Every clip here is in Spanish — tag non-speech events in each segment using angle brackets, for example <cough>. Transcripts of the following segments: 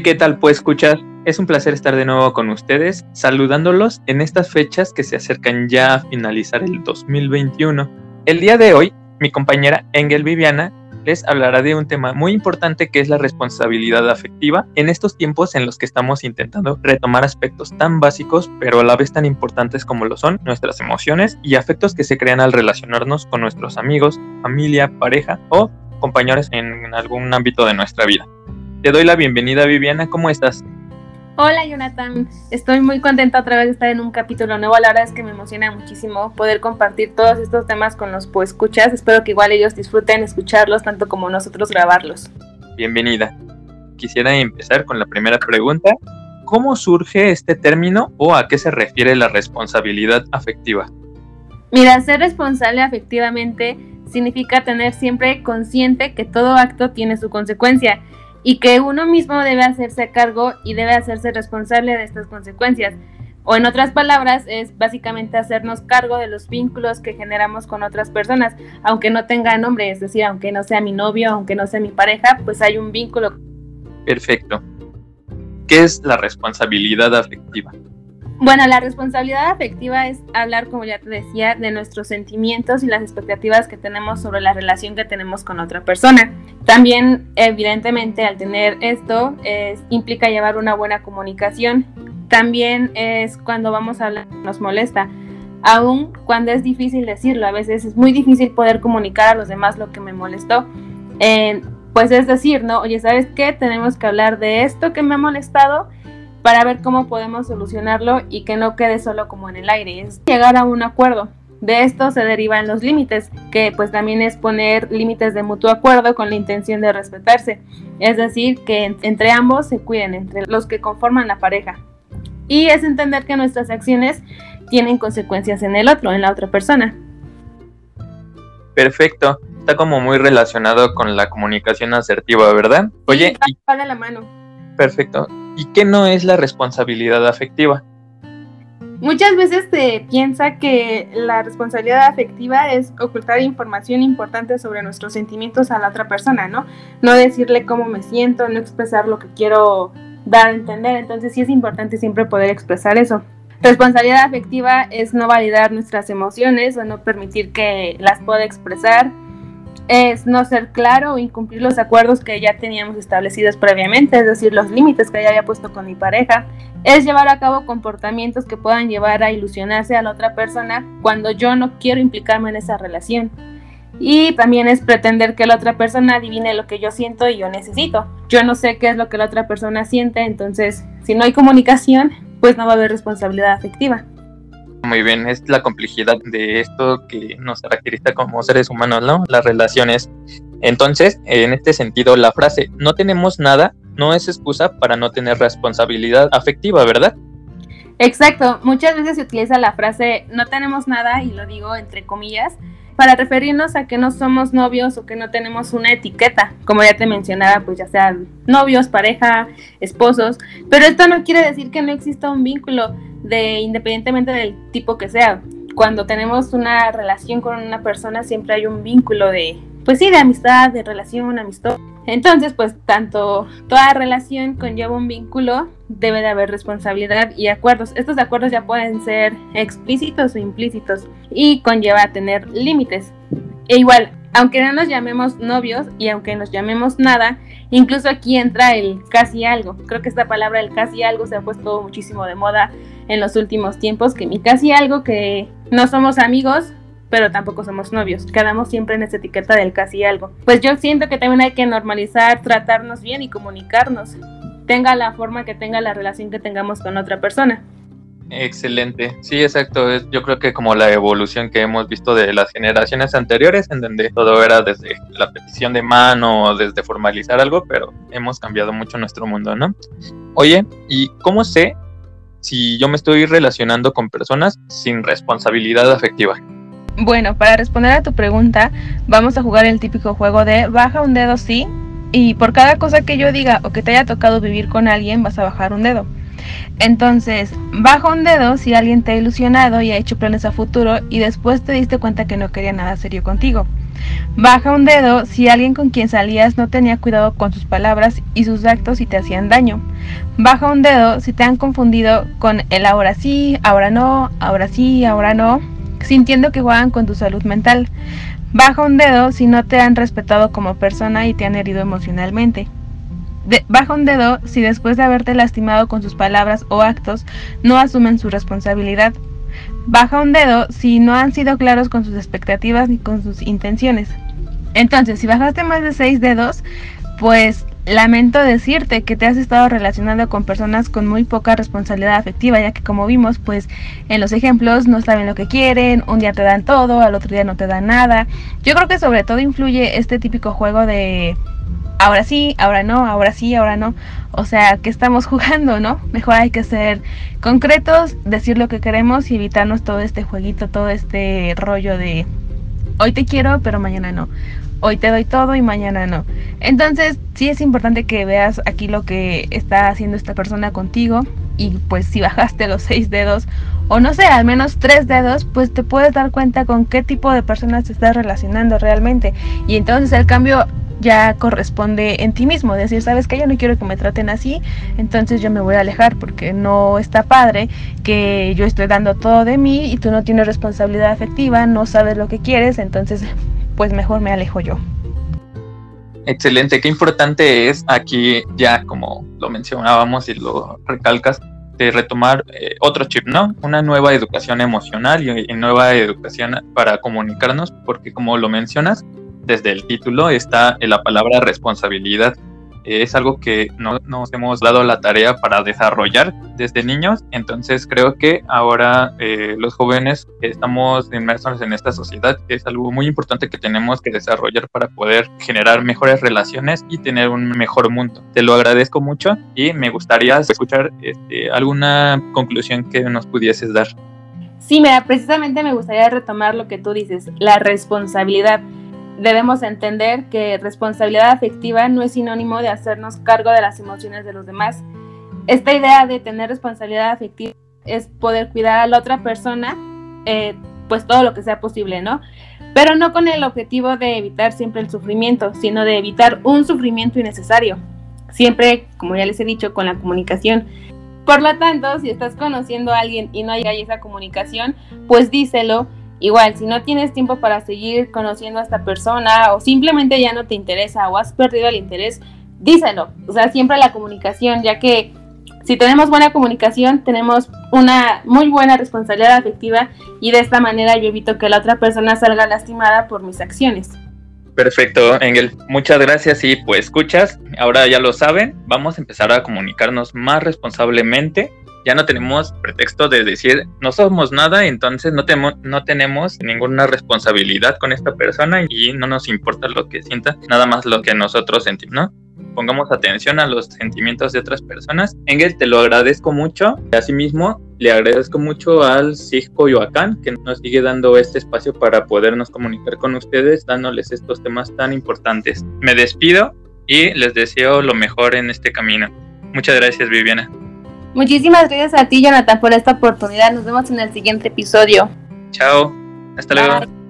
¿qué tal pues escuchar? Es un placer estar de nuevo con ustedes, saludándolos en estas fechas que se acercan ya a finalizar el 2021. El día de hoy, mi compañera Engel Viviana les hablará de un tema muy importante que es la responsabilidad afectiva en estos tiempos en los que estamos intentando retomar aspectos tan básicos pero a la vez tan importantes como lo son nuestras emociones y afectos que se crean al relacionarnos con nuestros amigos, familia, pareja o compañeros en algún ámbito de nuestra vida. Te doy la bienvenida Viviana, ¿cómo estás? Hola Jonathan, estoy muy contenta otra vez de estar en un capítulo nuevo. La verdad es que me emociona muchísimo poder compartir todos estos temas con los escuchas. Espero que igual ellos disfruten escucharlos tanto como nosotros grabarlos. Bienvenida. Quisiera empezar con la primera pregunta. ¿Cómo surge este término o a qué se refiere la responsabilidad afectiva? Mira, ser responsable afectivamente significa tener siempre consciente que todo acto tiene su consecuencia y que uno mismo debe hacerse cargo y debe hacerse responsable de estas consecuencias. O en otras palabras, es básicamente hacernos cargo de los vínculos que generamos con otras personas, aunque no tenga nombre, es decir, aunque no sea mi novio, aunque no sea mi pareja, pues hay un vínculo. Perfecto. ¿Qué es la responsabilidad afectiva? Bueno, la responsabilidad afectiva es hablar, como ya te decía, de nuestros sentimientos y las expectativas que tenemos sobre la relación que tenemos con otra persona. También, evidentemente, al tener esto, implica llevar una buena comunicación. También es cuando vamos a hablar, nos molesta. Aún cuando es difícil decirlo, a veces es muy difícil poder comunicar a los demás lo que me molestó. pues es decir, ¿no? Oye, ¿sabes qué? Tenemos que hablar de esto que me ha molestado para ver cómo podemos solucionarlo y que no quede solo como en el aire, es llegar a un acuerdo. De esto se derivan los límites, que pues también es poner límites de mutuo acuerdo con la intención de respetarse, es decir, que entre ambos se cuiden, entre los que conforman la pareja. Y es entender que nuestras acciones tienen consecuencias en el otro, en la otra persona. Perfecto, está como muy relacionado con la comunicación asertiva, ¿verdad? Oye, sí, y... la mano. Perfecto. ¿Y qué no es la responsabilidad afectiva? Muchas veces se piensa que la responsabilidad afectiva es ocultar información importante sobre nuestros sentimientos a la otra persona, ¿no? No decirle cómo me siento, no expresar lo que quiero dar a entender. Entonces sí es importante siempre poder expresar eso. Responsabilidad afectiva es no validar nuestras emociones o no permitir que las pueda expresar, es no ser claro o incumplir los acuerdos que ya teníamos establecidos previamente, es decir, los límites que ya había puesto con mi pareja, es llevar a cabo comportamientos que puedan llevar a ilusionarse a la otra persona cuando yo no quiero implicarme en esa relación. Y también es pretender que la otra persona adivine lo que yo siento y yo necesito. Yo no sé qué es lo que la otra persona siente, entonces si no hay comunicación, pues no va a haber responsabilidad afectiva. Muy bien, es la complejidad de esto que nos caracteriza como seres humanos, ¿no? Las relaciones. Entonces, en este sentido, la frase no tenemos nada no es excusa para no tener responsabilidad afectiva, ¿verdad? Exacto, muchas veces se utiliza la frase no tenemos nada, y lo digo entre comillas, para referirnos a que no somos novios o que no tenemos una etiqueta, como ya te mencionaba, pues ya sean novios, pareja, esposos, pero esto no quiere decir que no exista un vínculo de independientemente del tipo que sea. Cuando tenemos una relación con una persona siempre hay un vínculo de, pues sí, de amistad, de relación, amistad. Entonces, pues tanto toda relación conlleva un vínculo, debe de haber responsabilidad y acuerdos. Estos acuerdos ya pueden ser explícitos o implícitos y conlleva tener límites. E igual, aunque no nos llamemos novios y aunque nos llamemos nada, incluso aquí entra el casi algo. Creo que esta palabra el casi algo se ha puesto muchísimo de moda en los últimos tiempos, que mi casi algo que no somos amigos, pero tampoco somos novios. Quedamos siempre en esa etiqueta del casi algo. Pues yo siento que también hay que normalizar, tratarnos bien y comunicarnos. Tenga la forma que tenga la relación que tengamos con otra persona. Excelente, sí, exacto. Yo creo que como la evolución que hemos visto de las generaciones anteriores, en donde todo era desde la petición de mano, desde formalizar algo, pero hemos cambiado mucho nuestro mundo, ¿no? Oye, ¿y cómo sé si yo me estoy relacionando con personas sin responsabilidad afectiva? Bueno, para responder a tu pregunta, vamos a jugar el típico juego de baja un dedo sí y por cada cosa que yo diga o que te haya tocado vivir con alguien vas a bajar un dedo. Entonces, baja un dedo si alguien te ha ilusionado y ha hecho planes a futuro y después te diste cuenta que no quería nada serio contigo. Baja un dedo si alguien con quien salías no tenía cuidado con sus palabras y sus actos y te hacían daño. Baja un dedo si te han confundido con el ahora sí, ahora no, ahora sí, ahora no, sintiendo que juegan con tu salud mental. Baja un dedo si no te han respetado como persona y te han herido emocionalmente. baja un dedo si después de haberte lastimado con sus palabras o actos no asumen su responsabilidad. Baja un dedo si no han sido claros con sus expectativas ni con sus intenciones. Entonces, si bajaste más de seis dedos, pues Lamento decirte que te has estado relacionando con personas con muy poca responsabilidad afectiva, ya que como vimos, pues en los ejemplos no saben lo que quieren, un día te dan todo, al otro día no te dan nada. Yo creo que sobre todo influye este típico juego de ahora sí, ahora no, ahora sí, ahora no. O sea, que estamos <laughs> jugando, ¿no? Mejor hay que ser concretos, decir lo que queremos y evitarnos todo este jueguito, todo este rollo de hoy te quiero, pero mañana no hoy te doy todo y mañana no. Entonces, sí es importante que veas aquí lo que está haciendo esta persona contigo y pues si bajaste los seis dedos o no sé, al menos tres dedos, pues te puedes dar cuenta con qué tipo de personas te estás relacionando realmente. Y entonces el cambio ya corresponde en ti mismo, decir, sabes que yo no quiero que me traten así, entonces yo me voy a alejar porque no está padre que yo estoy dando todo de mí y tú no tienes responsabilidad afectiva, no sabes lo que quieres, entonces pues mejor me alejo yo. Excelente, qué importante es aquí ya como lo mencionábamos y lo recalcas, de retomar eh, otro chip, ¿no? Una nueva educación emocional y, y, nueva educación para comunicarnos, porque como lo mencionas, desde el título está la palabra responsabilidad es algo que no nos hemos dado la tarea para desarrollar desde niños, entonces creo que ahora eh, los jóvenes estamos inmersos en esta sociedad, es algo muy importante que tenemos que desarrollar para poder generar mejores relaciones y tener un mejor mundo. Te lo agradezco mucho y me gustaría escuchar este, alguna conclusión que nos pudieses dar. Sí, mira, precisamente me gustaría retomar lo que tú dices, la responsabilidad debemos entender que responsabilidad afectiva no es sinónimo de hacernos cargo de las emociones de los demás. Esta idea de tener responsabilidad afectiva es poder cuidar a la otra persona, eh, pues todo lo que sea posible, ¿no? Pero no con el objetivo de evitar siempre el sufrimiento, sino de evitar un sufrimiento innecesario. Siempre, como ya les he dicho, con la comunicación. Por lo tanto, si estás conociendo a alguien y no hay esa comunicación, pues díselo Igual, si no tienes tiempo para seguir conociendo a esta persona o simplemente ya no te interesa o has perdido el interés, díselo. O sea, siempre la comunicación, ya que si tenemos buena comunicación, tenemos una muy buena responsabilidad afectiva y de esta manera yo evito que la otra persona salga lastimada por mis acciones. Perfecto, Engel. Muchas gracias y pues escuchas, ahora ya lo saben, vamos a empezar a comunicarnos más responsablemente ya no tenemos pretexto de decir no somos nada, entonces no, tenemos no tenemos ninguna responsabilidad con esta persona y no nos importa lo que sienta, nada más lo que nosotros sentimos. Pongamos atención a los sentimientos de otras personas. Engel, te lo agradezco mucho. Asimismo, le agradezco mucho al CIG Coyoacán que nos sigue dando este espacio para podernos comunicar con ustedes, dándoles estos temas tan importantes. Me despido y les deseo lo mejor en este camino. Muchas gracias, Viviana. Muchísimas gracias a ti, Jonathan, por esta oportunidad. Nos vemos en el siguiente episodio. Chao. Hasta luego.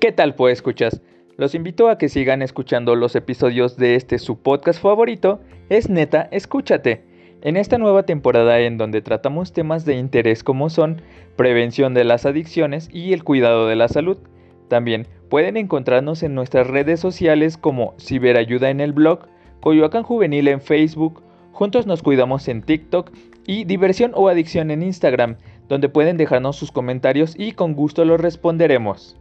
¿Qué tal pues escuchas? Los invito a que sigan escuchando los episodios de este su podcast favorito, es neta, escúchate en esta nueva temporada en donde tratamos temas de interés como son prevención de las adicciones y el cuidado de la salud. También pueden encontrarnos en nuestras redes sociales como Ciberayuda en el blog, Coyoacán Juvenil en Facebook, Juntos nos cuidamos en TikTok y Diversión o Adicción en Instagram, donde pueden dejarnos sus comentarios y con gusto los responderemos.